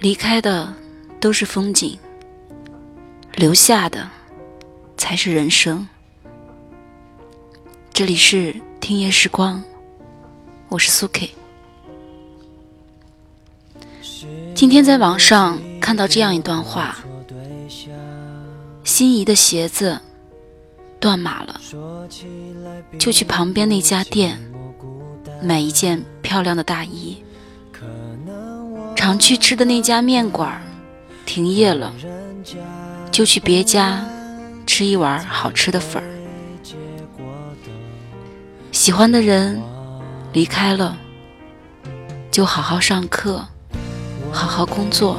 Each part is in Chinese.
离开的都是风景，留下的才是人生。这里是听夜时光，我是苏 K。今天在网上看到这样一段话：心仪的鞋子断码了，就去旁边那家店买一件漂亮的大衣。常去吃的那家面馆停业了，就去别家吃一碗好吃的粉儿。喜欢的人离开了，就好好上课，好好工作，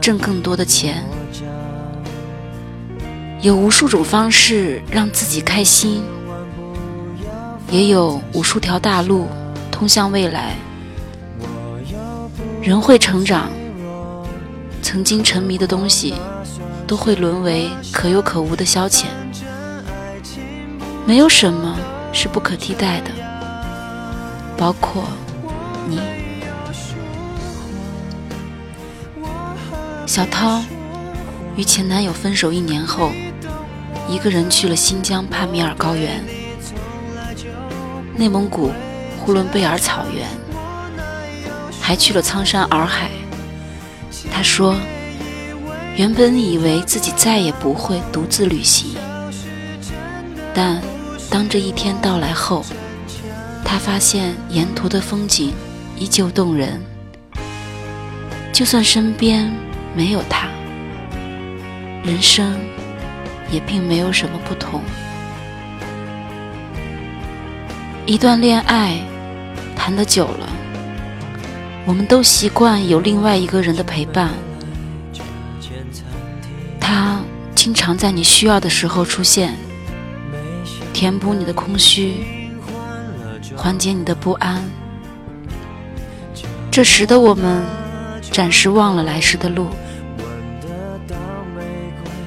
挣更多的钱。有无数种方式让自己开心，也有无数条大路通向未来。人会成长，曾经沉迷的东西都会沦为可有可无的消遣。没有什么是不可替代的，包括你。小涛与前男友分手一年后，一个人去了新疆帕米尔高原、内蒙古呼伦贝尔草原。还去了苍山洱海。他说：“原本以为自己再也不会独自旅行，但当这一天到来后，他发现沿途的风景依旧动人。就算身边没有他，人生也并没有什么不同。一段恋爱谈得久了。”我们都习惯有另外一个人的陪伴，他经常在你需要的时候出现，填补你的空虚，缓解你的不安。这时的我们暂时忘了来时的路，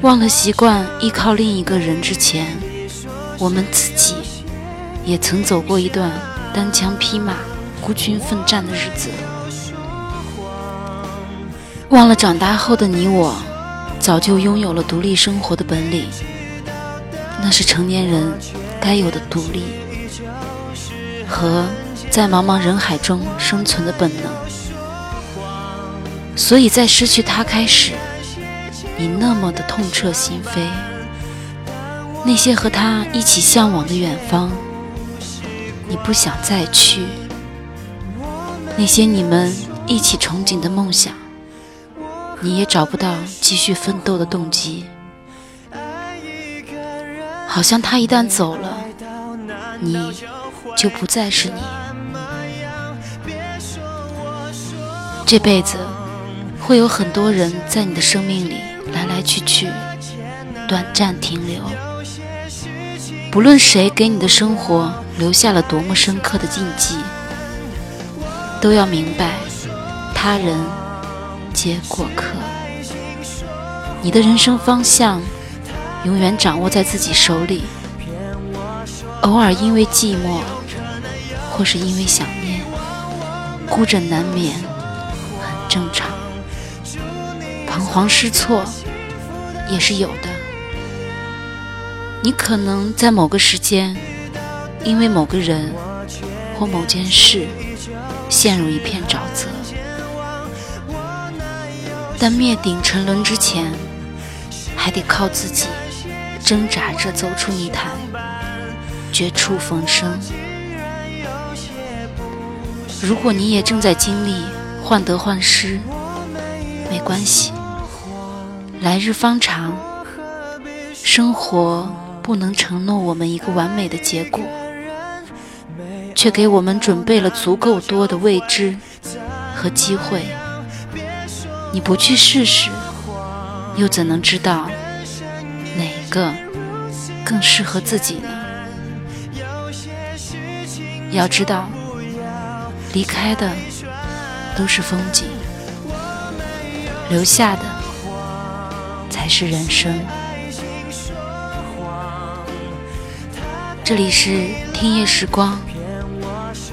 忘了习惯依靠另一个人之前，我们自己也曾走过一段单枪匹马、孤军奋战的日子。忘了长大后的你我，早就拥有了独立生活的本领。那是成年人该有的独立和在茫茫人海中生存的本能。所以在失去他开始，你那么的痛彻心扉。那些和他一起向往的远方，你不想再去。那些你们一起憧憬的梦想。你也找不到继续奋斗的动机，好像他一旦走了，你就不再是你。这辈子会有很多人在你的生命里来来去去，短暂停留。不论谁给你的生活留下了多么深刻的印记，都要明白，他人。些过客，你的人生方向永远掌握在自己手里。偶尔因为寂寞，或是因为想念，孤枕难眠，很正常。彷徨失措也是有的。你可能在某个时间，因为某个人或某件事，陷入一片沼泽。但灭顶沉沦之前，还得靠自己挣扎着走出泥潭，绝处逢生。如果你也正在经历患得患失，没关系，来日方长。生活不能承诺我们一个完美的结果，却给我们准备了足够多的未知和机会。你不去试试，又怎能知道哪个更适合自己呢？要知道，离开的都是风景，留下的才是人生。这里是听夜时光，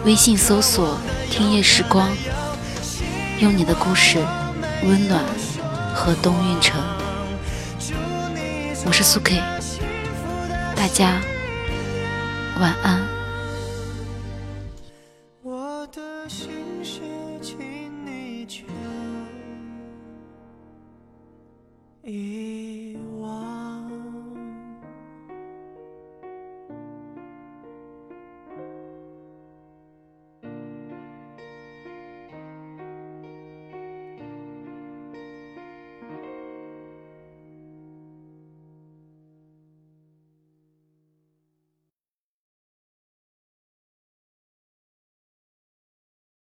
微信搜索“听夜时光”，用你的故事。温暖和冬运城。我是苏 K，大家晚安。我的星星